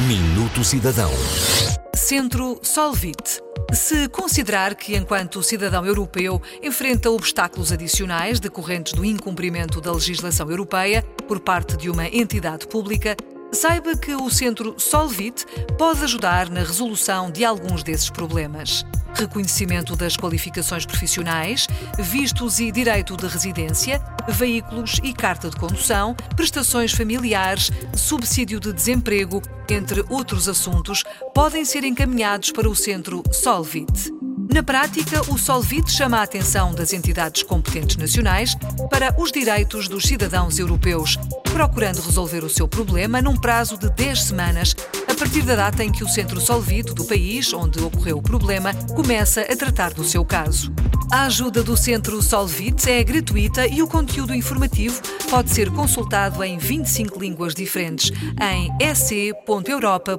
Minuto Cidadão. Centro Solvit. Se considerar que, enquanto cidadão europeu, enfrenta obstáculos adicionais decorrentes do incumprimento da legislação europeia por parte de uma entidade pública, saiba que o Centro Solvit pode ajudar na resolução de alguns desses problemas reconhecimento das qualificações profissionais, vistos e direito de residência, veículos e carta de condução, prestações familiares, subsídio de desemprego, entre outros assuntos, podem ser encaminhados para o Centro Solvit. Na prática, o Solvit chama a atenção das entidades competentes nacionais para os direitos dos cidadãos europeus, procurando resolver o seu problema num prazo de 10 semanas, partir da data em que o centro Solvit do país onde ocorreu o problema começa a tratar do seu caso. A ajuda do Centro Solvit é gratuita e o conteúdo informativo pode ser consultado em 25 línguas diferentes em ec.europa.eu.